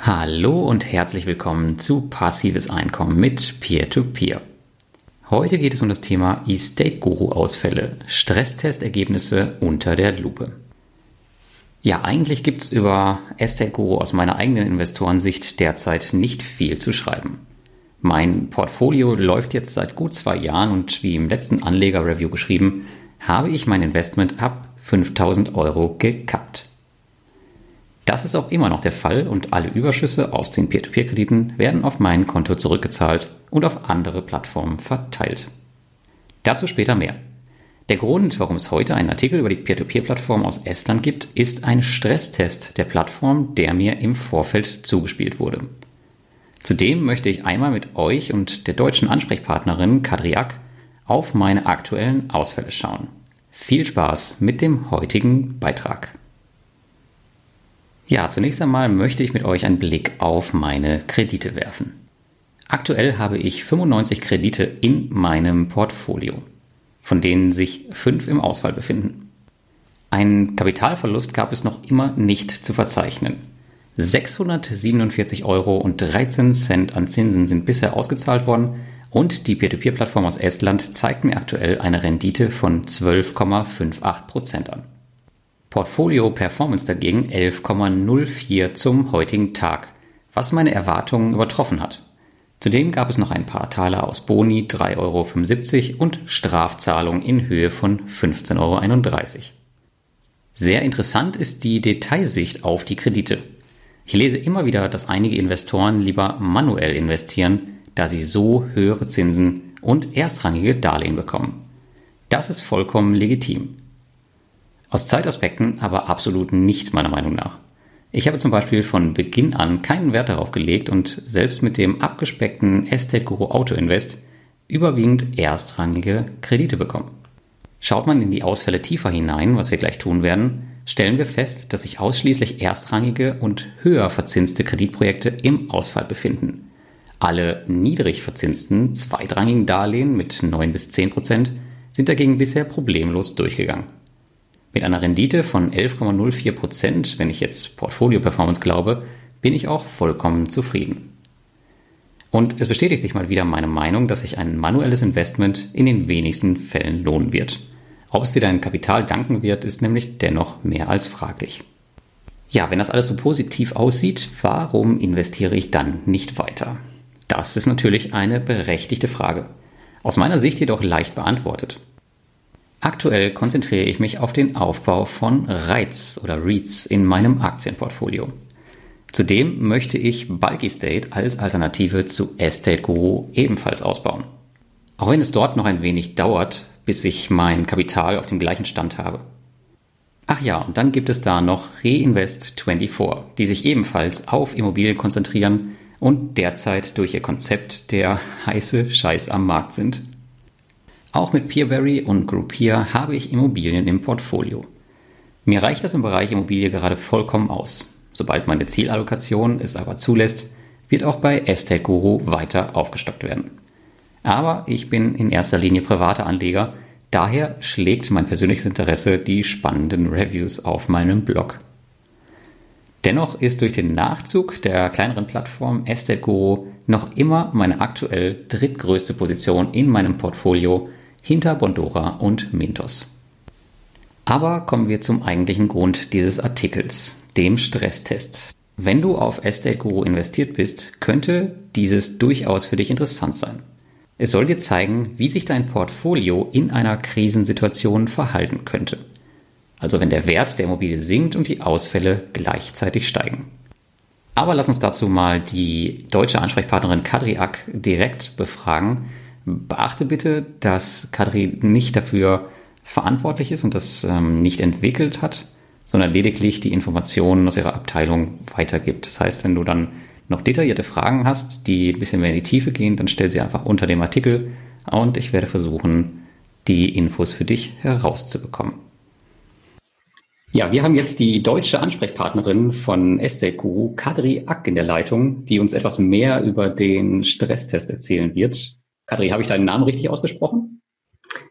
Hallo und herzlich willkommen zu Passives Einkommen mit Peer-to-Peer. -Peer. Heute geht es um das Thema Estate Guru Ausfälle, Stresstestergebnisse unter der Lupe. Ja, eigentlich gibt es über Estate Guru aus meiner eigenen Investorensicht derzeit nicht viel zu schreiben. Mein Portfolio läuft jetzt seit gut zwei Jahren und wie im letzten Anleger-Review geschrieben, habe ich mein Investment ab 5000 Euro gekappt. Das ist auch immer noch der Fall und alle Überschüsse aus den Peer-to-Peer-Krediten werden auf mein Konto zurückgezahlt und auf andere Plattformen verteilt. Dazu später mehr. Der Grund, warum es heute einen Artikel über die Peer-to-Peer-Plattform aus Estland gibt, ist ein Stresstest der Plattform, der mir im Vorfeld zugespielt wurde. Zudem möchte ich einmal mit euch und der deutschen Ansprechpartnerin Kadriak auf meine aktuellen Ausfälle schauen. Viel Spaß mit dem heutigen Beitrag. Ja, zunächst einmal möchte ich mit euch einen Blick auf meine Kredite werfen. Aktuell habe ich 95 Kredite in meinem Portfolio, von denen sich fünf im Ausfall befinden. Einen Kapitalverlust gab es noch immer nicht zu verzeichnen. 647 Euro und 13 Cent an Zinsen sind bisher ausgezahlt worden und die Peer-to-Peer-Plattform aus Estland zeigt mir aktuell eine Rendite von 12,58 Prozent an. Portfolio Performance dagegen 11,04 zum heutigen Tag, was meine Erwartungen übertroffen hat. Zudem gab es noch ein paar Taler aus Boni 3,75 Euro und Strafzahlung in Höhe von 15,31 Euro. Sehr interessant ist die Detailsicht auf die Kredite. Ich lese immer wieder, dass einige Investoren lieber manuell investieren, da sie so höhere Zinsen und erstrangige Darlehen bekommen. Das ist vollkommen legitim. Aus Zeitaspekten aber absolut nicht meiner Meinung nach. Ich habe zum Beispiel von Beginn an keinen Wert darauf gelegt und selbst mit dem abgespeckten Estate Guru Auto Invest überwiegend erstrangige Kredite bekommen. Schaut man in die Ausfälle tiefer hinein, was wir gleich tun werden, stellen wir fest, dass sich ausschließlich erstrangige und höher verzinste Kreditprojekte im Ausfall befinden. Alle niedrig verzinsten zweitrangigen Darlehen mit 9 bis 10 Prozent sind dagegen bisher problemlos durchgegangen. Mit einer Rendite von 11,04 Prozent, wenn ich jetzt Portfolio-Performance glaube, bin ich auch vollkommen zufrieden. Und es bestätigt sich mal wieder meine Meinung, dass sich ein manuelles Investment in den wenigsten Fällen lohnen wird. Ob es dir dein Kapital danken wird, ist nämlich dennoch mehr als fraglich. Ja, wenn das alles so positiv aussieht, warum investiere ich dann nicht weiter? Das ist natürlich eine berechtigte Frage. Aus meiner Sicht jedoch leicht beantwortet. Aktuell konzentriere ich mich auf den Aufbau von REITs oder REITs in meinem Aktienportfolio. Zudem möchte ich Bulky State als Alternative zu Estate Guru ebenfalls ausbauen. Auch wenn es dort noch ein wenig dauert, bis ich mein Kapital auf dem gleichen Stand habe. Ach ja, und dann gibt es da noch Reinvest24, die sich ebenfalls auf Immobilien konzentrieren und derzeit durch ihr Konzept der heiße Scheiß am Markt sind. Auch mit Peerberry und Groupier habe ich Immobilien im Portfolio. Mir reicht das im Bereich Immobilie gerade vollkommen aus. Sobald meine Zielallokation es aber zulässt, wird auch bei Estate Guru weiter aufgestockt werden. Aber ich bin in erster Linie privater Anleger, daher schlägt mein persönliches Interesse die spannenden Reviews auf meinem Blog. Dennoch ist durch den Nachzug der kleineren Plattform Estate Guru noch immer meine aktuell drittgrößte Position in meinem Portfolio hinter Bondora und Mintos. Aber kommen wir zum eigentlichen Grund dieses Artikels, dem Stresstest. Wenn du auf Estate Guru investiert bist, könnte dieses durchaus für dich interessant sein. Es soll dir zeigen, wie sich dein Portfolio in einer Krisensituation verhalten könnte. Also wenn der Wert der Immobilie sinkt und die Ausfälle gleichzeitig steigen. Aber lass uns dazu mal die deutsche Ansprechpartnerin Kadriak direkt befragen, Beachte bitte, dass Kadri nicht dafür verantwortlich ist und das ähm, nicht entwickelt hat, sondern lediglich die Informationen aus ihrer Abteilung weitergibt. Das heißt, wenn du dann noch detaillierte Fragen hast, die ein bisschen mehr in die Tiefe gehen, dann stell sie einfach unter dem Artikel und ich werde versuchen, die Infos für dich herauszubekommen. Ja, wir haben jetzt die deutsche Ansprechpartnerin von SDQ, Kadri Ack, in der Leitung, die uns etwas mehr über den Stresstest erzählen wird. Kadri, habe ich deinen Namen richtig ausgesprochen?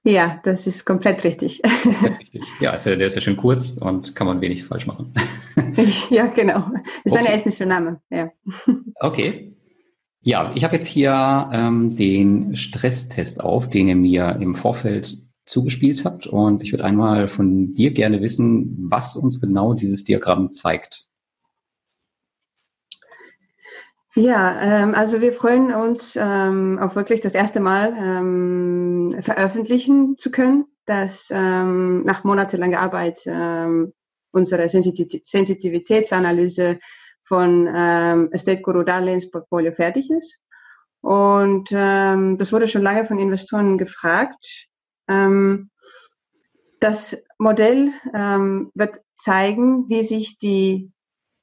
Ja, das ist komplett richtig. Komplett richtig. Ja, ist ja, der ist ja schön kurz und kann man wenig falsch machen. ja, genau. Ist okay. ein estnischer Name. Ja. Okay. Ja, ich habe jetzt hier ähm, den Stresstest auf, den ihr mir im Vorfeld zugespielt habt. Und ich würde einmal von dir gerne wissen, was uns genau dieses Diagramm zeigt. Ja, ähm, also wir freuen uns ähm, auch wirklich das erste Mal ähm, veröffentlichen zu können, dass ähm, nach monatelanger Arbeit ähm, unsere Sensitiv Sensitivitätsanalyse von ähm, Estate Guru Darlehensportfolio fertig ist. Und ähm, das wurde schon lange von Investoren gefragt. Ähm, das Modell ähm, wird zeigen, wie sich die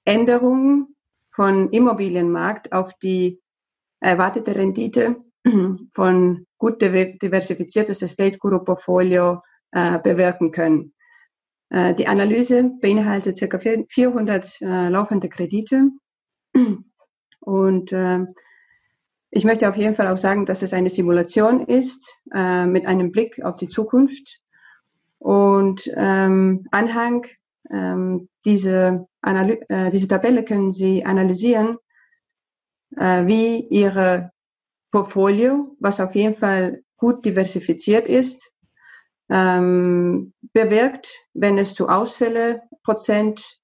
Änderungen von Immobilienmarkt auf die erwartete Rendite von gut diversifiziertes Estate Guru Portfolio äh, bewirken können. Äh, die Analyse beinhaltet ca. 400 äh, laufende Kredite. Und äh, ich möchte auf jeden Fall auch sagen, dass es eine Simulation ist mit einem Blick auf die Zukunft. Und ähm, Anhang ähm, diese, Analy äh, diese Tabelle können Sie analysieren, äh, wie Ihre Portfolio, was auf jeden Fall gut diversifiziert ist, ähm, bewirkt, wenn es zu Ausfälle Prozent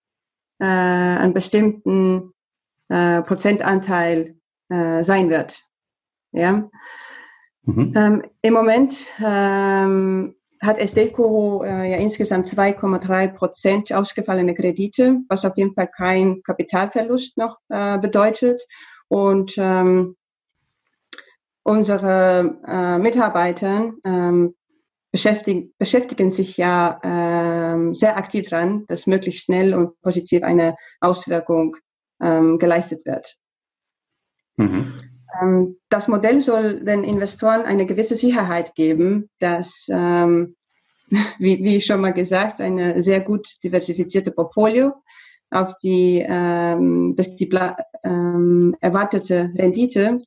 äh, einen bestimmten äh, Prozentanteil äh, sein wird. Ja. Mhm. Ähm, Im Moment ähm, hat Estate äh, ja insgesamt 2,3 Prozent ausgefallene Kredite, was auf jeden Fall kein Kapitalverlust noch äh, bedeutet. Und ähm, unsere äh, Mitarbeiter ähm, beschäftigen, beschäftigen sich ja ähm, sehr aktiv daran, dass möglichst schnell und positiv eine Auswirkung ähm, geleistet wird. Mhm. Ähm, das Modell soll den Investoren eine gewisse Sicherheit geben, dass, ähm, wie, wie schon mal gesagt, eine sehr gut diversifizierte Portfolio auf die, ähm, dass die ähm, erwartete Rendite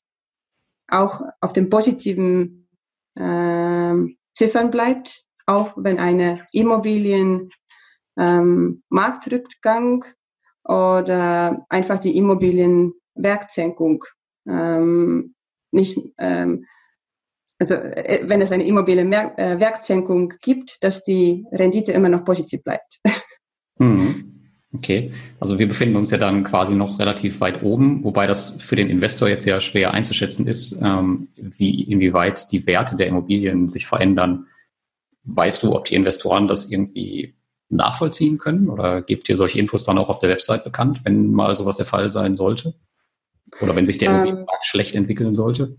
auch auf dem positiven ähm, Ziffern bleibt, auch wenn eine Immobilien ähm, Marktrückgang oder einfach die Immobilienwertsenkung ähm, nicht, ähm, also äh, wenn es eine Immobilienwertsenkung äh, gibt, dass die Rendite immer noch positiv bleibt. Mhm. Okay, also wir befinden uns ja dann quasi noch relativ weit oben, wobei das für den Investor jetzt ja schwer einzuschätzen ist, ähm, wie inwieweit die Werte der Immobilien sich verändern. Weißt du, ob die Investoren das irgendwie nachvollziehen können oder gebt ihr solche Infos dann auch auf der Website bekannt, wenn mal sowas der Fall sein sollte? Oder wenn sich der Immobilienmarkt ähm, schlecht entwickeln sollte?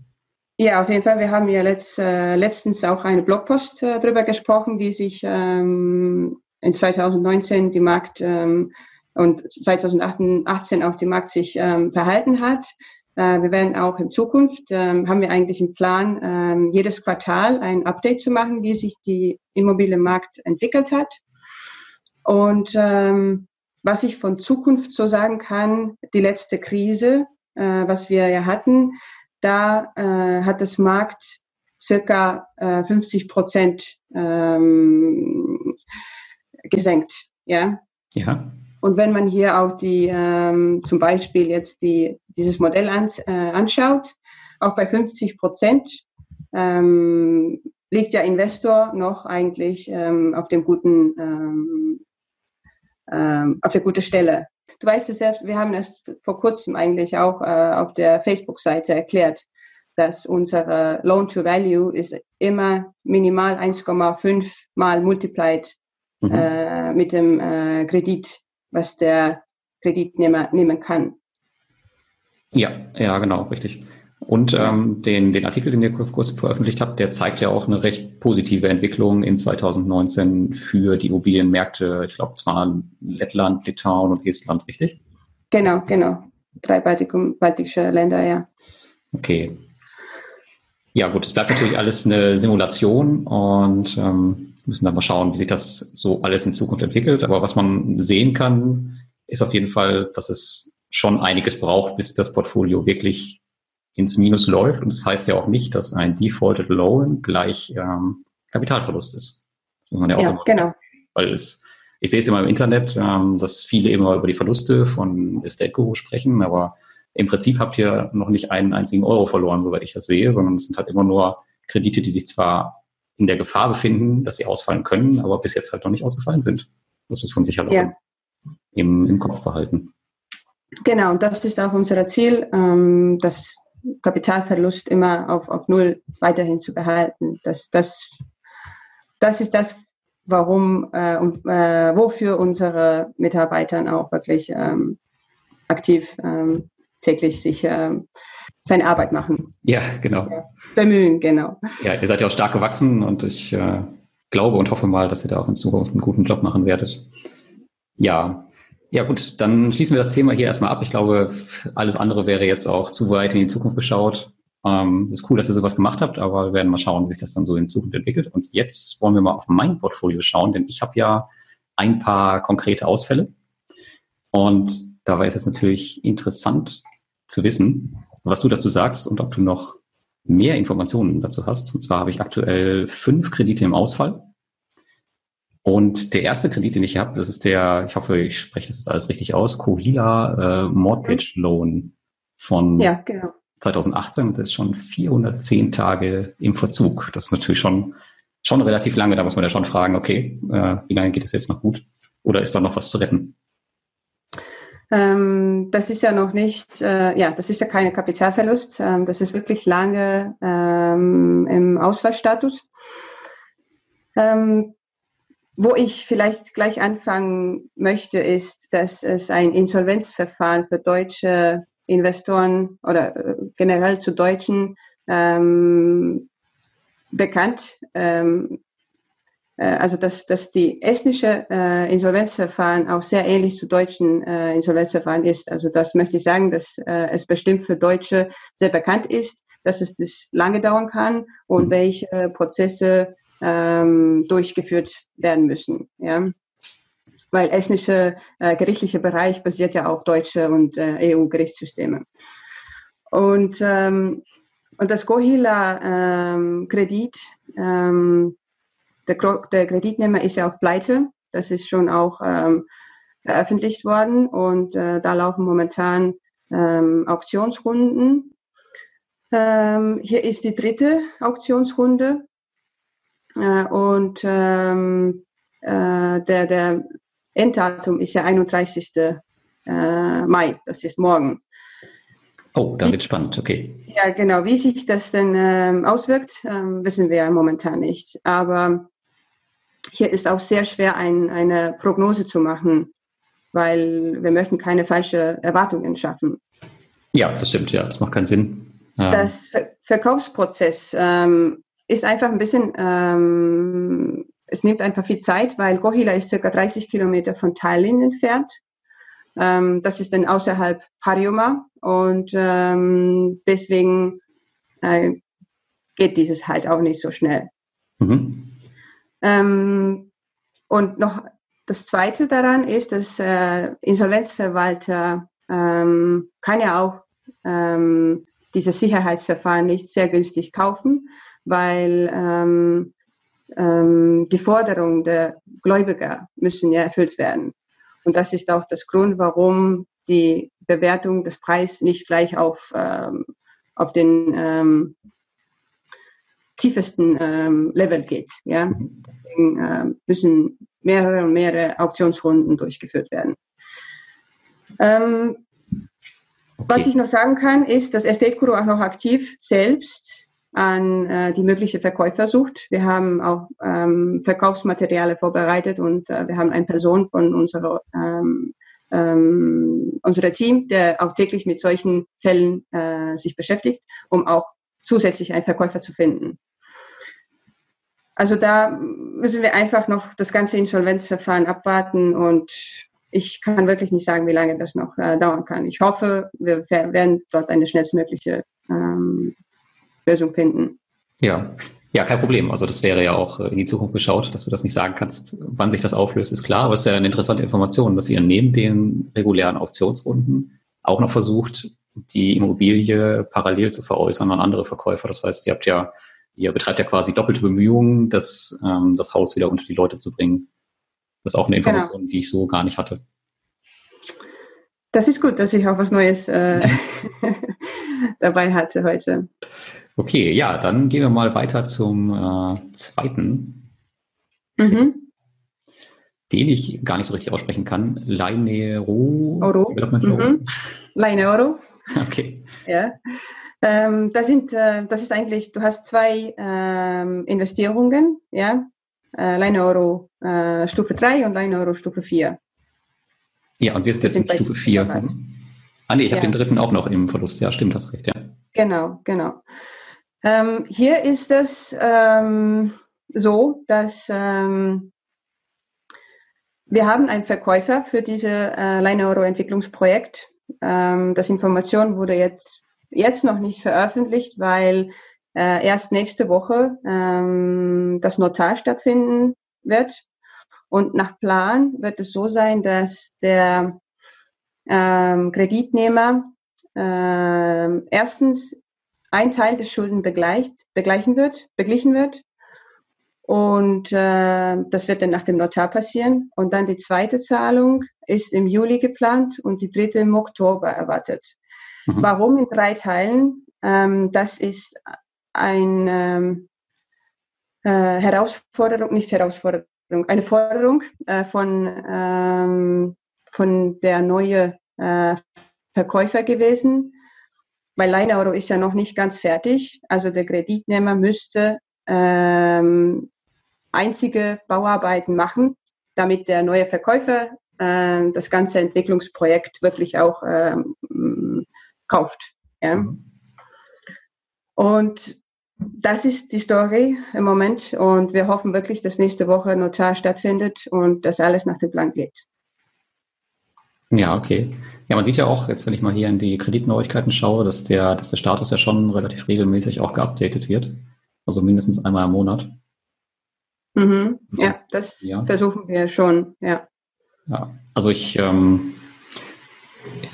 Ja, auf jeden Fall. Wir haben ja letzt, äh, letztens auch eine Blogpost äh, darüber gesprochen, wie sich ähm, in 2019 die Markt ähm, und 2018 auch die Markt sich ähm, verhalten hat. Äh, wir werden auch in Zukunft, ähm, haben wir eigentlich einen Plan, ähm, jedes Quartal ein Update zu machen, wie sich die Immobilienmarkt entwickelt hat. Und ähm, was ich von Zukunft so sagen kann, die letzte Krise, äh, was wir ja hatten, da äh, hat das Markt circa äh, 50 Prozent ähm, gesenkt. Ja. Ja. Und wenn man hier auch die, ähm, zum Beispiel jetzt die, dieses Modell an, äh, anschaut, auch bei 50 Prozent ähm, liegt der Investor noch eigentlich ähm, auf dem guten, ähm, ähm, auf der guten Stelle. Du weißt es selbst, wir haben es vor kurzem eigentlich auch äh, auf der Facebook-Seite erklärt, dass unsere Loan to Value ist immer minimal 1,5 mal multiplied mhm. äh, mit dem äh, Kredit, was der Kreditnehmer nehmen kann. Ja, ja, genau, richtig. Und ähm, den, den Artikel, den ihr kurz veröffentlicht habt, der zeigt ja auch eine recht positive Entwicklung in 2019 für die Immobilienmärkte. Ich glaube, zwar Lettland, Litauen und Estland, richtig? Genau, genau. Drei baltische Länder, ja. Okay. Ja, gut, es bleibt natürlich alles eine Simulation und ähm, müssen dann mal schauen, wie sich das so alles in Zukunft entwickelt. Aber was man sehen kann, ist auf jeden Fall, dass es schon einiges braucht, bis das Portfolio wirklich ins Minus läuft. Und das heißt ja auch nicht, dass ein Defaulted Loan gleich, ähm, Kapitalverlust ist. ja auch ja, genau. Weil es, ich sehe es immer im Internet, ähm, dass viele immer über die Verluste von Estate Guru sprechen, aber im Prinzip habt ihr noch nicht einen einzigen Euro verloren, soweit ich das sehe, sondern es sind halt immer nur Kredite, die sich zwar in der Gefahr befinden, dass sie ausfallen können, aber bis jetzt halt noch nicht ausgefallen sind. Das muss man sich halt ja. im, im Kopf behalten. Genau, und das ist auch unser Ziel, ähm, das Kapitalverlust immer auf, auf Null weiterhin zu behalten. Das, das, das ist das, warum äh, und äh, wofür unsere Mitarbeiter auch wirklich ähm, aktiv ähm, täglich sich ähm, seine Arbeit machen. Ja, genau. Ja, bemühen, genau. Ja, ihr seid ja auch stark gewachsen und ich äh, glaube und hoffe mal, dass ihr da auch in Zukunft einen guten Job machen werdet. Ja, ja gut, dann schließen wir das Thema hier erstmal ab. Ich glaube, alles andere wäre jetzt auch zu weit in die Zukunft geschaut. Ähm, ist cool, dass ihr sowas gemacht habt, aber wir werden mal schauen, wie sich das dann so in Zukunft entwickelt. Und jetzt wollen wir mal auf mein Portfolio schauen, denn ich habe ja ein paar konkrete Ausfälle. Und dabei ist es natürlich interessant zu wissen, was du dazu sagst und ob du noch mehr Informationen dazu hast. Und zwar habe ich aktuell fünf Kredite im Ausfall. Und der erste Kredit, den ich habe, das ist der, ich hoffe, ich spreche das jetzt alles richtig aus, Kohila äh, Mortgage Loan von ja, genau. 2018. Das ist schon 410 Tage im Verzug. Das ist natürlich schon, schon relativ lange. Da muss man ja schon fragen, okay, äh, wie lange geht es jetzt noch gut? Oder ist da noch was zu retten? Ähm, das ist ja noch nicht, äh, ja, das ist ja keine Kapitalverlust. Ähm, das ist wirklich lange ähm, im Ausfallstatus. Ähm, wo ich vielleicht gleich anfangen möchte, ist, dass es ein Insolvenzverfahren für deutsche Investoren oder äh, generell zu Deutschen ähm, bekannt. Ähm, äh, also dass, dass die estnische äh, Insolvenzverfahren auch sehr ähnlich zu deutschen äh, Insolvenzverfahren ist. Also das möchte ich sagen, dass äh, es bestimmt für Deutsche sehr bekannt ist, dass es das lange dauern kann und mhm. welche Prozesse ähm, durchgeführt werden müssen. Ja? Weil estnische äh, gerichtliche Bereich basiert ja auf deutsche und äh, EU-Gerichtssysteme. Und, ähm, und das Gohila-Kredit, ähm, der, der, Kreditnehmer ist ja auf Pleite. Das ist schon auch ähm, veröffentlicht worden und äh, da laufen momentan ähm, Auktionsrunden. Ähm, hier ist die dritte Auktionsrunde äh, und ähm, äh, der, der Enddatum ist ja 31. Äh, Mai, das ist morgen. Oh, da wird spannend, okay. Ja, genau. Wie sich das denn ähm, auswirkt, ähm, wissen wir ja momentan nicht. Aber hier ist auch sehr schwer, ein, eine Prognose zu machen, weil wir möchten keine falschen Erwartungen schaffen. Ja, das stimmt, ja, das macht keinen Sinn. Ähm. Das Ver Verkaufsprozess ähm, ist einfach ein bisschen, ähm, es nimmt einfach viel Zeit, weil Gohila ist circa 30 Kilometer von Tallinn entfernt. Ähm, das ist dann außerhalb Harjuma und ähm, deswegen äh, geht dieses halt auch nicht so schnell. Mhm. Ähm, und noch das Zweite daran ist, dass äh, Insolvenzverwalter ähm, kann ja auch ähm, diese Sicherheitsverfahren nicht sehr günstig kaufen weil ähm, ähm, die Forderungen der Gläubiger müssen ja erfüllt werden. Und das ist auch das Grund, warum die Bewertung des Preises nicht gleich auf, ähm, auf den ähm, tiefesten ähm, Level geht. Ja? Deswegen äh, müssen mehrere und mehrere Auktionsrunden durchgeführt werden. Ähm, okay. Was ich noch sagen kann, ist, dass Estate Guru auch noch aktiv selbst an äh, die mögliche Verkäufer sucht. Wir haben auch ähm, Verkaufsmaterialien vorbereitet und äh, wir haben eine Person von unserer ähm, ähm, unser Team, der auch täglich mit solchen Fällen äh, sich beschäftigt, um auch zusätzlich einen Verkäufer zu finden. Also da müssen wir einfach noch das ganze Insolvenzverfahren abwarten und ich kann wirklich nicht sagen, wie lange das noch äh, dauern kann. Ich hoffe, wir werden dort eine schnellstmögliche ähm, Lösung finden. Ja, ja, kein Problem. Also das wäre ja auch äh, in die Zukunft geschaut, dass du das nicht sagen kannst, wann sich das auflöst, ist klar. Aber es ist ja eine interessante Information, dass ihr neben den regulären Auktionsrunden auch noch versucht, die Immobilie parallel zu veräußern an andere Verkäufer. Das heißt, ihr habt ja ihr betreibt ja quasi doppelte Bemühungen, das, ähm, das Haus wieder unter die Leute zu bringen. Das ist auch eine genau. Information, genau. die ich so gar nicht hatte. Das ist gut, dass ich auch was Neues äh, dabei hatte heute. Okay, ja, dann gehen wir mal weiter zum äh, zweiten, mhm. den ich gar nicht so richtig aussprechen kann. Leinero. Oro. Mhm. Leinero. Okay. Ja. Ähm, das, sind, äh, das ist eigentlich, du hast zwei ähm, Investierungen, ja. Äh, Line Euro äh, Stufe 3 und Line Euro Stufe 4. Ja, und wir sind jetzt in Stufe 4. Mhm. Ah, nee, ich ja. habe den dritten auch noch im Verlust. Ja, stimmt, hast recht, ja. Genau, genau. Ähm, hier ist es ähm, so, dass ähm, wir haben einen Verkäufer für diese äh, Line Euro Entwicklungsprojekt. Ähm, das Information wurde jetzt jetzt noch nicht veröffentlicht, weil äh, erst nächste Woche ähm, das Notar stattfinden wird. Und nach Plan wird es so sein, dass der ähm, Kreditnehmer äh, erstens ein Teil des Schulden begleicht, begleichen wird, beglichen wird. Und äh, das wird dann nach dem Notar passieren. Und dann die zweite Zahlung ist im Juli geplant und die dritte im Oktober erwartet. Mhm. Warum in drei Teilen? Ähm, das ist eine ähm, äh, Herausforderung, nicht Herausforderung, eine Forderung äh, von, ähm, von der neue äh, Verkäufer gewesen, weil Leineuro ist ja noch nicht ganz fertig. Also der Kreditnehmer müsste ähm, einzige Bauarbeiten machen, damit der neue Verkäufer äh, das ganze Entwicklungsprojekt wirklich auch ähm, kauft. Ja. Mhm. Und das ist die Story im Moment und wir hoffen wirklich, dass nächste Woche Notar stattfindet und dass alles nach dem Plan geht. Ja, okay. Ja, man sieht ja auch, jetzt wenn ich mal hier in die Kreditneuigkeiten schaue, dass der, dass der Status ja schon relativ regelmäßig auch geupdatet wird. Also mindestens einmal im Monat. Mhm. Also, ja, das ja. versuchen wir schon, ja. Ja, also ich, ähm,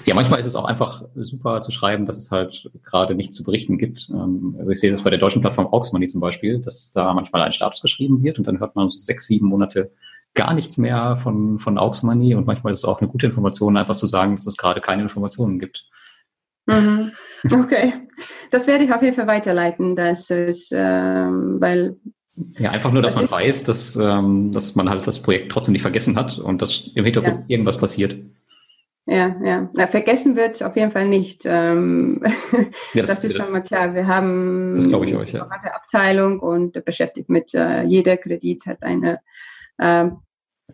ja, manchmal ist es auch einfach super zu schreiben, dass es halt gerade nichts zu berichten gibt. Ähm, also ich sehe das bei der deutschen Plattform Auxmoney zum Beispiel, dass da manchmal ein Status geschrieben wird und dann hört man so sechs, sieben Monate gar nichts mehr von, von Auxmoney und manchmal ist es auch eine gute Information, einfach zu sagen, dass es gerade keine Informationen gibt. Mhm. Okay, das werde ich auf jeden Fall weiterleiten, dass es, ähm, weil ja, einfach nur, dass man weiß, dass, ähm, dass man halt das Projekt trotzdem nicht vergessen hat und dass im Hintergrund ja. irgendwas passiert. Ja, ja. Na, vergessen wird auf jeden Fall nicht. Ähm, ja, das, das, ist schon mal klar. Wir haben das ich euch, ja. eine Abteilung und beschäftigt mit äh, jeder Kredit hat einen äh,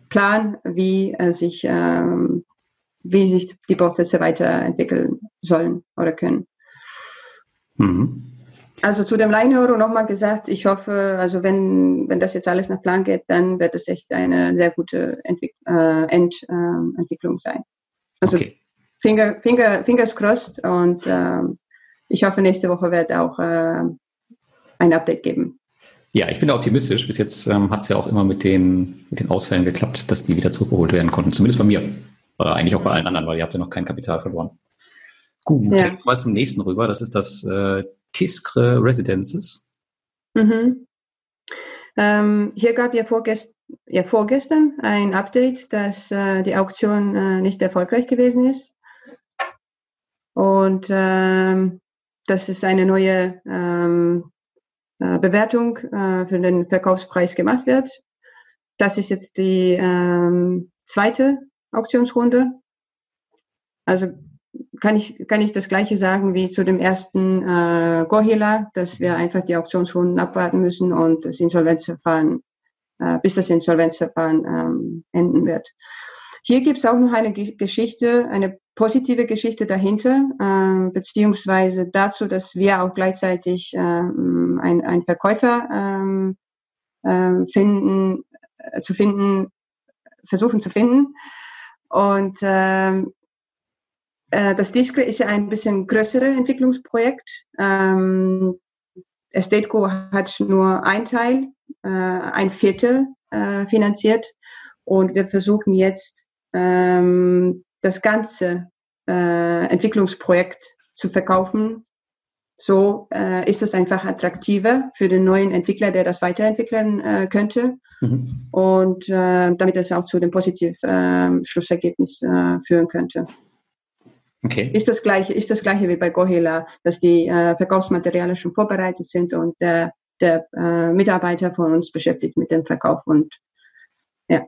Plan, wie äh, sich ähm, wie sich die Prozesse weiterentwickeln sollen oder können. Mhm. Also zu dem Line-Euro nochmal gesagt, ich hoffe, also wenn, wenn das jetzt alles nach Plan geht, dann wird es echt eine sehr gute Entwick äh, Endentwicklung äh, sein. Also okay. Finger, Finger, Fingers crossed und äh, ich hoffe, nächste Woche wird auch äh, ein Update geben. Ja, ich bin optimistisch. Bis jetzt ähm, hat es ja auch immer mit den, mit den Ausfällen geklappt, dass die wieder zurückgeholt werden konnten. Zumindest bei mir. Oder eigentlich auch bei allen anderen, weil ihr habt ja noch kein Kapital verloren. Gut, ja. mal zum nächsten rüber. Das ist das äh, Tiskre Residences. Mhm. Ähm, hier gab ja vorgest ja vorgestern ein Update, dass äh, die Auktion äh, nicht erfolgreich gewesen ist. Und ähm, dass es eine neue ähm, äh, Bewertung äh, für den Verkaufspreis gemacht wird. Das ist jetzt die ähm, zweite Auktionsrunde. Also kann ich, kann ich das Gleiche sagen wie zu dem ersten äh, Gohila, dass wir einfach die Auktionsrunden abwarten müssen und das Insolvenzverfahren äh, bis das Insolvenzverfahren ähm, enden wird. Hier gibt es auch noch eine Geschichte, eine positive Geschichte dahinter, äh, beziehungsweise dazu, dass wir auch gleichzeitig äh, ein, ein Verkäufer ähm, äh, finden, äh, zu finden, versuchen zu finden. Und ähm, äh, das Discre ist ja ein bisschen größeres Entwicklungsprojekt. Ähm, Estateco hat nur ein Teil äh, ein Viertel äh, finanziert. Und wir versuchen jetzt ähm, das ganze äh, Entwicklungsprojekt zu verkaufen so äh, ist es einfach attraktiver für den neuen Entwickler, der das weiterentwickeln äh, könnte. Mhm. Und äh, damit es auch zu dem positiven ähm, Schlussergebnis äh, führen könnte. Okay. Ist das gleiche, ist das gleiche wie bei Gohela, dass die äh, Verkaufsmaterialien schon vorbereitet sind und der, der äh, Mitarbeiter von uns beschäftigt mit dem Verkauf und ja.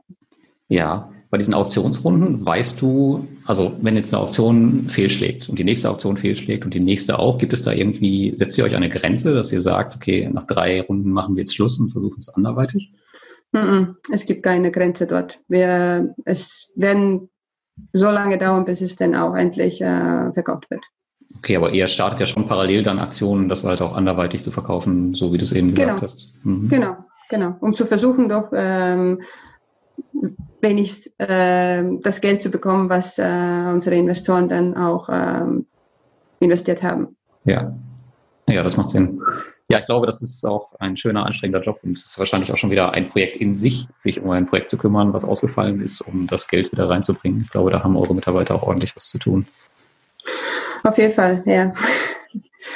Ja, bei diesen Auktionsrunden weißt du, also wenn jetzt eine Auktion fehlschlägt und die nächste Auktion fehlschlägt und die nächste auch, gibt es da irgendwie, setzt ihr euch eine Grenze, dass ihr sagt, okay, nach drei Runden machen wir jetzt Schluss und versuchen es anderweitig? Es gibt keine Grenze dort. Wir, es werden so lange dauern, bis es dann auch endlich äh, verkauft wird. Okay, aber ihr startet ja schon parallel dann Aktionen, das halt auch anderweitig zu verkaufen, so wie du es eben genau. gesagt hast. Mhm. Genau, genau. Um zu versuchen, doch ähm, wenigstens äh, das Geld zu bekommen, was äh, unsere Investoren dann auch ähm, investiert haben. Ja. ja, das macht Sinn. Ja, ich glaube, das ist auch ein schöner, anstrengender Job und es ist wahrscheinlich auch schon wieder ein Projekt in sich, sich um ein Projekt zu kümmern, was ausgefallen ist, um das Geld wieder reinzubringen. Ich glaube, da haben eure Mitarbeiter auch ordentlich was zu tun. Auf jeden Fall, ja.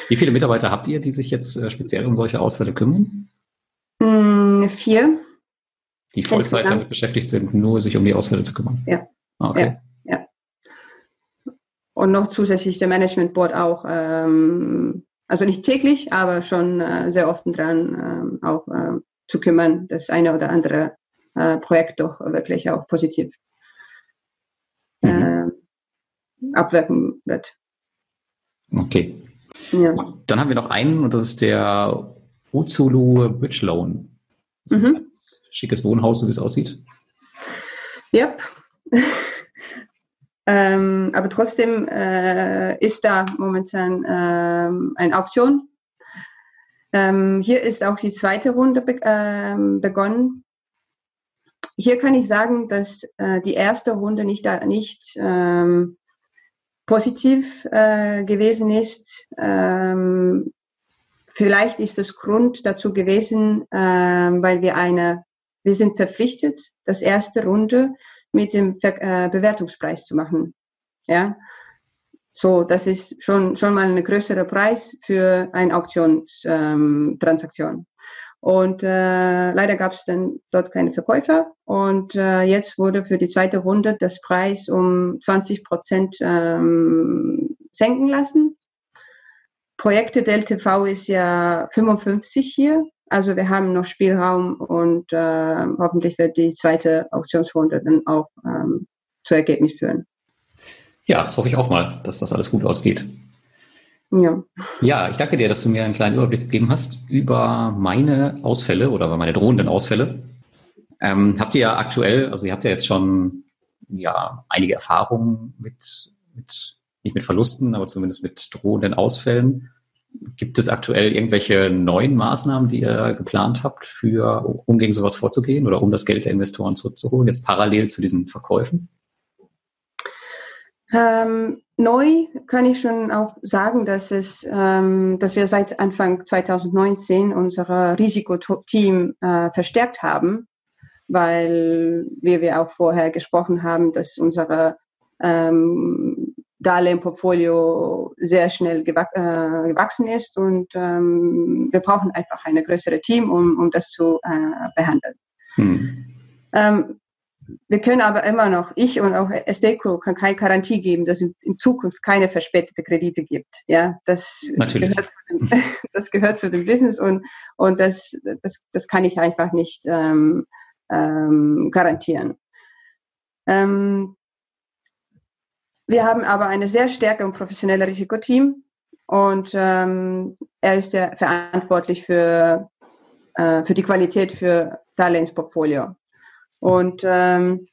Wie viele Mitarbeiter habt ihr, die sich jetzt äh, speziell um solche Ausfälle kümmern? Mm, vier die Vollzeit damit beschäftigt sind, nur sich um die Ausfälle zu kümmern. Ja. Ah, okay. Ja, ja. Und noch zusätzlich der Management Board auch, ähm, also nicht täglich, aber schon äh, sehr oft dran ähm, auch äh, zu kümmern, das eine oder andere äh, Projekt doch wirklich auch positiv mhm. Äh, abwirken wird. Okay. Ja. Dann haben wir noch einen und das ist der Uzulu Bridge Loan. Mhm schickes Wohnhaus, so wie es aussieht. Ja. ähm, aber trotzdem äh, ist da momentan ähm, eine Auktion. Ähm, hier ist auch die zweite Runde be ähm, begonnen. Hier kann ich sagen, dass äh, die erste Runde nicht, nicht ähm, positiv äh, gewesen ist. Ähm, vielleicht ist es Grund dazu gewesen, weil wir eine wir sind verpflichtet, das erste Runde mit dem Ver äh, Bewertungspreis zu machen. Ja, so, das ist schon, schon mal ein größerer Preis für eine Auktionstransaktion. Ähm, und äh, leider gab es dann dort keine Verkäufer. Und äh, jetzt wurde für die zweite Runde das Preis um 20 Prozent ähm, senken lassen. Projekte Delta V ist ja 55 hier. Also wir haben noch Spielraum und äh, hoffentlich wird die zweite Auktionsrunde dann auch ähm, zu Ergebnis führen. Ja, das hoffe ich auch mal, dass das alles gut ausgeht. Ja. Ja, ich danke dir, dass du mir einen kleinen Überblick gegeben hast über meine Ausfälle oder über meine drohenden Ausfälle. Ähm, habt ihr ja aktuell, also ihr habt ja jetzt schon ja einige Erfahrungen mit, mit nicht mit Verlusten, aber zumindest mit drohenden Ausfällen. Gibt es aktuell irgendwelche neuen Maßnahmen, die ihr geplant habt, für, um gegen sowas vorzugehen oder um das Geld der Investoren zurückzuholen, jetzt parallel zu diesen Verkäufen? Ähm, neu kann ich schon auch sagen, dass es, ähm, dass wir seit Anfang 2019 unser Risikoteam äh, verstärkt haben, weil wie wir auch vorher gesprochen haben, dass unsere ähm, Darlehenportfolio sehr schnell gewach, äh, gewachsen ist und ähm, wir brauchen einfach ein größeres Team, um, um das zu äh, behandeln. Hm. Ähm, wir können aber immer noch, ich und auch SDCO kann keine Garantie geben, dass es in Zukunft keine verspätete Kredite gibt. Ja, das, Natürlich. Gehört, zu dem, das gehört zu dem Business und, und das, das, das kann ich einfach nicht ähm, ähm, garantieren. Ähm, wir haben aber eine sehr starke und professionelle Risikoteam und ähm, er ist ja verantwortlich für, äh, für die Qualität für Darlehensportfolio. Und ähm,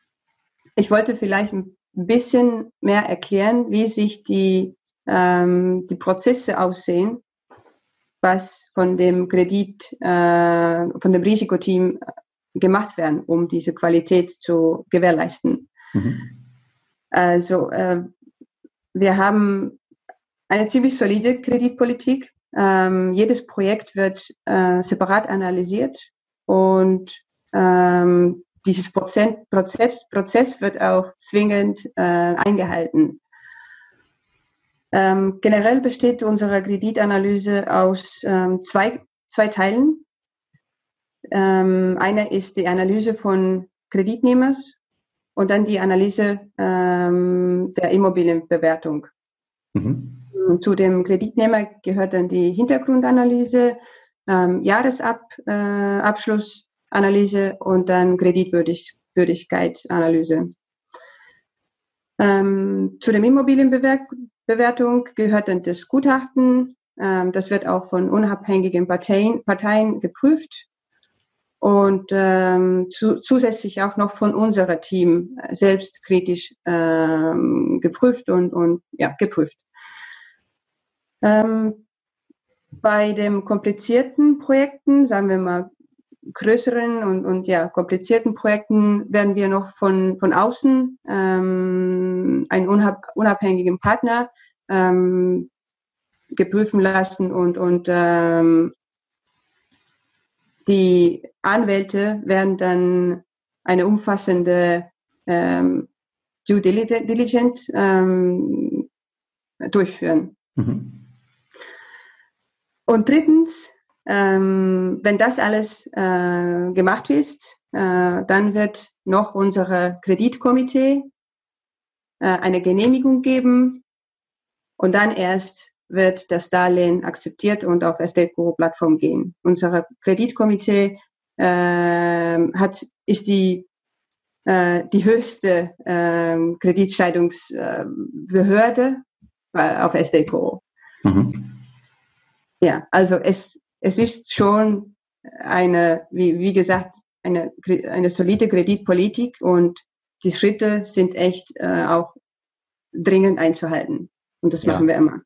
ich wollte vielleicht ein bisschen mehr erklären, wie sich die, ähm, die Prozesse aussehen, was von dem Kredit, äh, von dem Risikoteam gemacht werden, um diese Qualität zu gewährleisten. Mhm. Also äh, wir haben eine ziemlich solide Kreditpolitik. Ähm, jedes Projekt wird äh, separat analysiert und ähm, dieses Prozent, Prozess, Prozess wird auch zwingend äh, eingehalten. Ähm, generell besteht unsere Kreditanalyse aus ähm, zwei, zwei Teilen. Ähm, eine ist die Analyse von Kreditnehmers und dann die Analyse ähm, der Immobilienbewertung. Mhm. Zu dem Kreditnehmer gehört dann die Hintergrundanalyse, ähm, Jahresabschlussanalyse äh, und dann Kreditwürdigkeitsanalyse. Ähm, zu der Immobilienbewertung gehört dann das Gutachten. Ähm, das wird auch von unabhängigen Parteien, Parteien geprüft und ähm, zu, zusätzlich auch noch von unserem Team selbst kritisch ähm, geprüft und, und ja, geprüft. Ähm, bei den komplizierten Projekten, sagen wir mal größeren und, und ja, komplizierten Projekten werden wir noch von, von außen ähm, einen unabhängigen Partner ähm, geprüfen lassen und, und ähm, die Anwälte werden dann eine umfassende ähm, Due Diligence ähm, durchführen. Mhm. Und drittens, ähm, wenn das alles äh, gemacht ist, äh, dann wird noch unser Kreditkomitee äh, eine Genehmigung geben und dann erst wird das Darlehen akzeptiert und auf Estate Guru Plattform gehen. Unser Kreditkomitee äh, hat, ist die, äh, die höchste äh, Kreditscheidungsbehörde auf Guru. Mhm. Ja, also es, es ist schon eine, wie, wie gesagt, eine, eine solide Kreditpolitik und die Schritte sind echt äh, auch dringend einzuhalten. Und das ja. machen wir immer.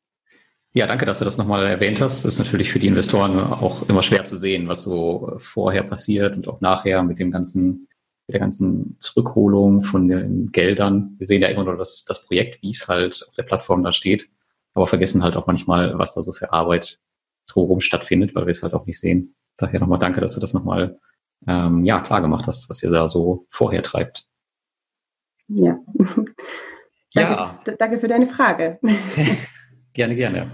Ja, danke, dass du das nochmal erwähnt hast. Das ist natürlich für die Investoren auch immer schwer zu sehen, was so vorher passiert und auch nachher mit dem ganzen, mit der ganzen Zurückholung von den Geldern. Wir sehen ja immer nur das, das Projekt, wie es halt auf der Plattform da steht, aber vergessen halt auch manchmal, was da so für Arbeit drumherum stattfindet, weil wir es halt auch nicht sehen. Daher nochmal danke, dass du das nochmal ähm, ja, klar gemacht hast, was ihr da so vorher treibt. Ja. ja. Danke, danke für deine Frage. gerne, gerne.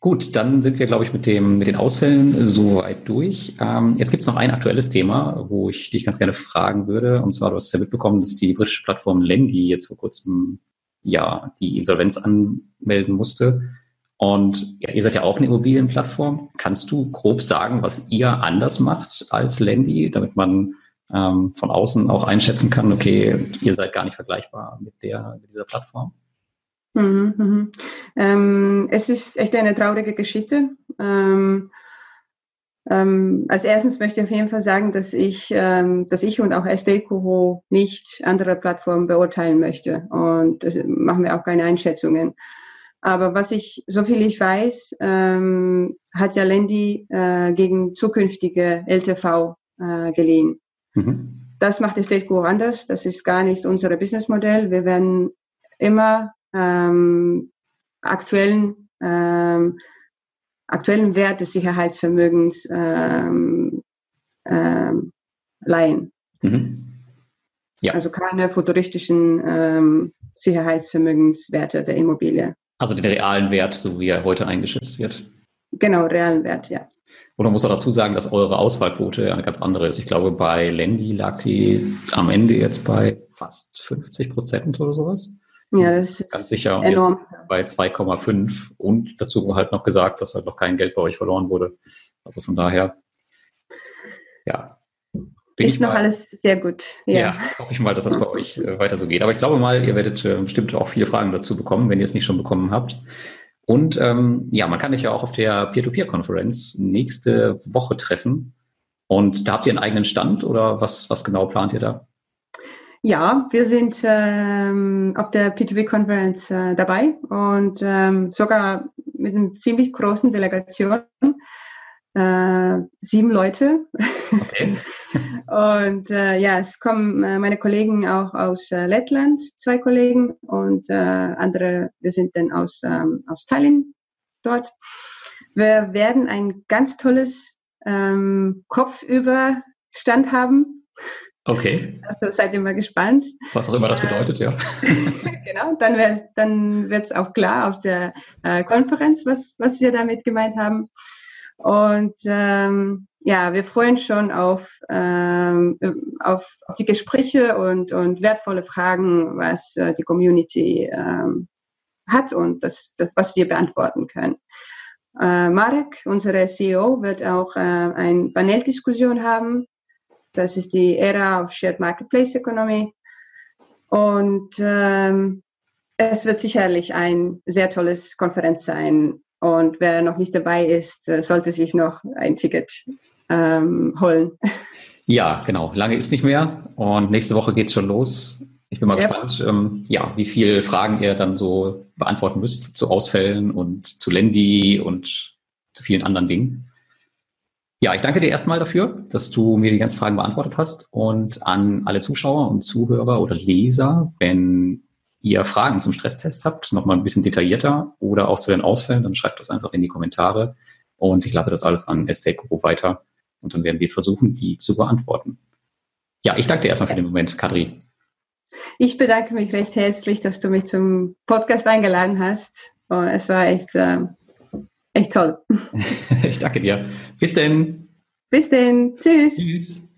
Gut, dann sind wir, glaube ich, mit, dem, mit den Ausfällen soweit durch. Ähm, jetzt gibt es noch ein aktuelles Thema, wo ich dich ganz gerne fragen würde. Und zwar, du hast ja mitbekommen, dass die britische Plattform Lendy jetzt vor kurzem ja die Insolvenz anmelden musste. Und ja, ihr seid ja auch eine Immobilienplattform. Kannst du grob sagen, was ihr anders macht als Lendy, damit man ähm, von außen auch einschätzen kann, okay, ihr seid gar nicht vergleichbar mit, der, mit dieser Plattform? Mhm, mhm. Ähm, es ist echt eine traurige Geschichte. Ähm, ähm, als erstes möchte ich auf jeden Fall sagen, dass ich, ähm, dass ich und auch SD nicht andere Plattformen beurteilen möchte. Und das machen wir auch keine Einschätzungen. Aber was ich, so viel ich weiß, ähm, hat ja Lendi äh, gegen zukünftige LTV äh, geliehen. Mhm. Das macht Estate Guru anders. Das ist gar nicht unser Businessmodell. Wir werden immer ähm, aktuellen ähm, aktuellen Wert des Sicherheitsvermögens ähm, ähm, leihen. Mhm. Ja. Also keine futuristischen ähm, Sicherheitsvermögenswerte der Immobilie. Also den realen Wert, so wie er heute eingeschätzt wird. Genau, realen Wert, ja. Und man muss auch dazu sagen, dass eure Auswahlquote eine ganz andere ist. Ich glaube, bei Lendi lag die am Ende jetzt bei fast 50 Prozent oder sowas. Ja, das ist ganz sicher enorm. bei 2,5 und dazu halt noch gesagt, dass halt noch kein Geld bei euch verloren wurde. Also von daher, ja, ist noch mal, alles sehr gut. Ja. ja, hoffe ich mal, dass das bei euch äh, weiter so geht. Aber ich glaube mal, ihr werdet äh, bestimmt auch viele Fragen dazu bekommen, wenn ihr es nicht schon bekommen habt. Und ähm, ja, man kann euch ja auch auf der Peer-to-Peer-Konferenz nächste Woche treffen. Und da habt ihr einen eigenen Stand oder was, was genau plant ihr da? Ja, wir sind ähm, auf der P2P-Konferenz äh, dabei und ähm, sogar mit einer ziemlich großen Delegation äh, sieben Leute. Okay. und äh, ja, es kommen äh, meine Kollegen auch aus äh, Lettland, zwei Kollegen und äh, andere, wir sind dann aus, ähm, aus Tallinn dort. Wir werden ein ganz tolles ähm, Kopfüberstand haben. Okay. Also seid ihr mal gespannt. Was auch immer das bedeutet, ja. genau, dann, dann wird es auch klar auf der äh, Konferenz, was, was wir damit gemeint haben. Und ähm, ja, wir freuen schon auf, ähm, auf, auf die Gespräche und, und wertvolle Fragen, was äh, die Community ähm, hat und das, das, was wir beantworten können. Äh, Marek, unsere CEO, wird auch äh, eine Paneldiskussion haben. Das ist die Ära of Shared Marketplace Economy. Und ähm, es wird sicherlich ein sehr tolles Konferenz sein. Und wer noch nicht dabei ist, äh, sollte sich noch ein Ticket ähm, holen. Ja, genau. Lange ist nicht mehr. Und nächste Woche geht es schon los. Ich bin mal ja. gespannt, ähm, ja, wie viele Fragen ihr dann so beantworten müsst zu Ausfällen und zu Lendi und zu vielen anderen Dingen. Ja, ich danke dir erstmal dafür, dass du mir die ganzen Fragen beantwortet hast und an alle Zuschauer und Zuhörer oder Leser, wenn ihr Fragen zum Stresstest habt, nochmal ein bisschen detaillierter oder auch zu den Ausfällen, dann schreibt das einfach in die Kommentare und ich leite das alles an Estate Guru weiter und dann werden wir versuchen, die zu beantworten. Ja, ich danke dir erstmal für den Moment, Kadri. Ich bedanke mich recht herzlich, dass du mich zum Podcast eingeladen hast. Und es war echt, äh, echt toll. ich danke dir. Bis denn. Bis denn. Tschüss. Tschüss.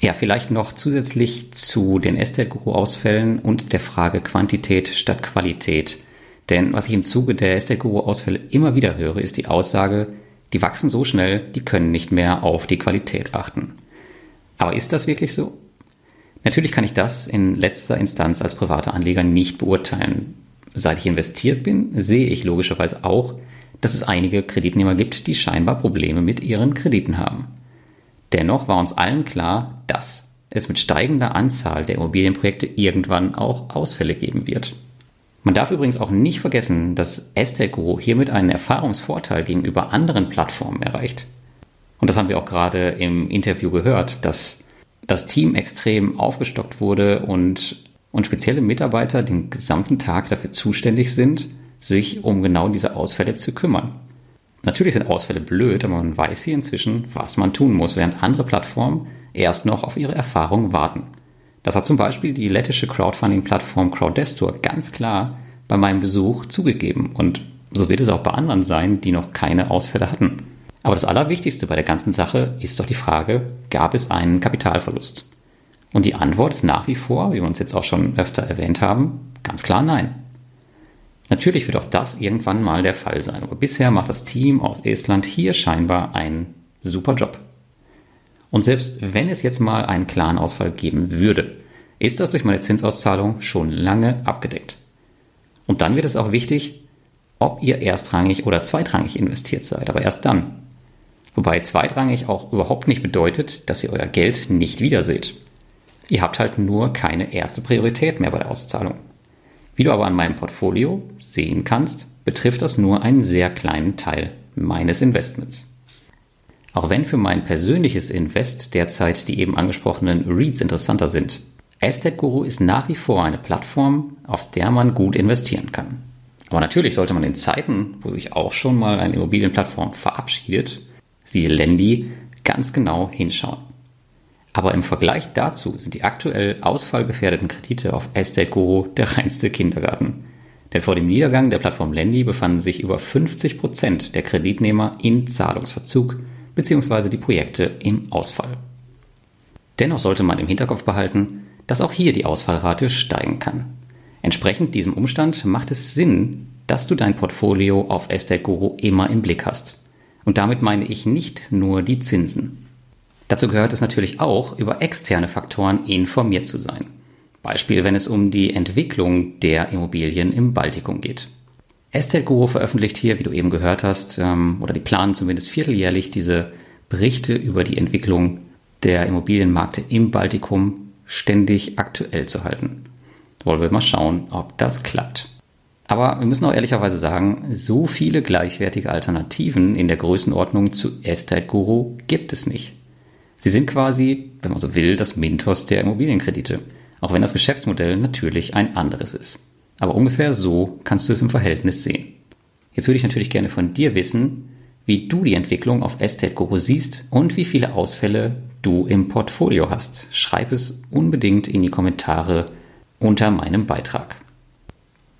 Ja, vielleicht noch zusätzlich zu den Estate-Guru-Ausfällen und der Frage Quantität statt Qualität. Denn was ich im Zuge der Estate-Guru-Ausfälle immer wieder höre, ist die Aussage, die wachsen so schnell, die können nicht mehr auf die Qualität achten. Aber ist das wirklich so? Natürlich kann ich das in letzter Instanz als privater Anleger nicht beurteilen. Seit ich investiert bin, sehe ich logischerweise auch, dass es einige Kreditnehmer gibt, die scheinbar Probleme mit ihren Krediten haben. Dennoch war uns allen klar, dass es mit steigender Anzahl der Immobilienprojekte irgendwann auch Ausfälle geben wird. Man darf übrigens auch nicht vergessen, dass Estate hiermit einen Erfahrungsvorteil gegenüber anderen Plattformen erreicht. Und das haben wir auch gerade im Interview gehört, dass das Team extrem aufgestockt wurde und, und spezielle Mitarbeiter den gesamten Tag dafür zuständig sind, sich um genau diese Ausfälle zu kümmern. Natürlich sind Ausfälle blöd, aber man weiß hier inzwischen, was man tun muss, während andere Plattformen erst noch auf ihre Erfahrung warten. Das hat zum Beispiel die lettische Crowdfunding-Plattform Crowdestor ganz klar bei meinem Besuch zugegeben und so wird es auch bei anderen sein, die noch keine Ausfälle hatten. Aber das Allerwichtigste bei der ganzen Sache ist doch die Frage, gab es einen Kapitalverlust? Und die Antwort ist nach wie vor, wie wir uns jetzt auch schon öfter erwähnt haben, ganz klar nein. Natürlich wird auch das irgendwann mal der Fall sein, aber bisher macht das Team aus Estland hier scheinbar einen super Job. Und selbst wenn es jetzt mal einen klaren Ausfall geben würde, ist das durch meine Zinsauszahlung schon lange abgedeckt. Und dann wird es auch wichtig, ob ihr erstrangig oder zweitrangig investiert seid, aber erst dann. Wobei zweitrangig auch überhaupt nicht bedeutet, dass ihr euer Geld nicht wiederseht. Ihr habt halt nur keine erste Priorität mehr bei der Auszahlung. Wie du aber an meinem Portfolio sehen kannst, betrifft das nur einen sehr kleinen Teil meines Investments. Auch wenn für mein persönliches Invest derzeit die eben angesprochenen REITs interessanter sind, Estate Guru ist nach wie vor eine Plattform, auf der man gut investieren kann. Aber natürlich sollte man in Zeiten, wo sich auch schon mal eine Immobilienplattform verabschiedet, siehe Lendi, ganz genau hinschauen. Aber im Vergleich dazu sind die aktuell ausfallgefährdeten Kredite auf Estate Guru der reinste Kindergarten. Denn vor dem Niedergang der Plattform Lendi befanden sich über 50 Prozent der Kreditnehmer in Zahlungsverzug bzw. die Projekte im Ausfall. Dennoch sollte man im Hinterkopf behalten, dass auch hier die Ausfallrate steigen kann. Entsprechend diesem Umstand macht es Sinn, dass du dein Portfolio auf Estate Guru immer im Blick hast. Und damit meine ich nicht nur die Zinsen. Dazu gehört es natürlich auch, über externe Faktoren informiert zu sein. Beispiel, wenn es um die Entwicklung der Immobilien im Baltikum geht. Estate Guru veröffentlicht hier, wie du eben gehört hast, ähm, oder die planen zumindest vierteljährlich diese Berichte über die Entwicklung der Immobilienmärkte im Baltikum ständig aktuell zu halten. Wollen wir mal schauen, ob das klappt. Aber wir müssen auch ehrlicherweise sagen, so viele gleichwertige Alternativen in der Größenordnung zu Estate Guru gibt es nicht. Sie sind quasi, wenn man so will, das Mintos der Immobilienkredite, auch wenn das Geschäftsmodell natürlich ein anderes ist. Aber ungefähr so kannst du es im Verhältnis sehen. Jetzt würde ich natürlich gerne von dir wissen, wie du die Entwicklung auf Estate Guru siehst und wie viele Ausfälle du im Portfolio hast. Schreib es unbedingt in die Kommentare unter meinem Beitrag.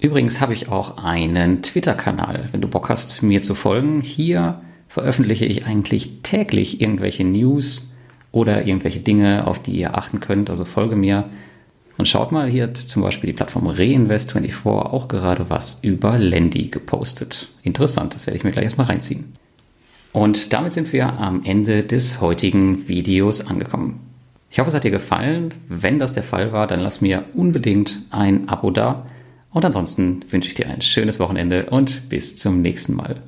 Übrigens habe ich auch einen Twitter-Kanal, wenn du Bock hast, mir zu folgen. Hier veröffentliche ich eigentlich täglich irgendwelche News oder irgendwelche Dinge, auf die ihr achten könnt. Also folge mir und schaut mal, hier hat zum Beispiel die Plattform Reinvest24 auch gerade was über Lendi gepostet. Interessant, das werde ich mir gleich erstmal reinziehen. Und damit sind wir am Ende des heutigen Videos angekommen. Ich hoffe, es hat dir gefallen. Wenn das der Fall war, dann lass mir unbedingt ein Abo da. Und ansonsten wünsche ich dir ein schönes Wochenende und bis zum nächsten Mal.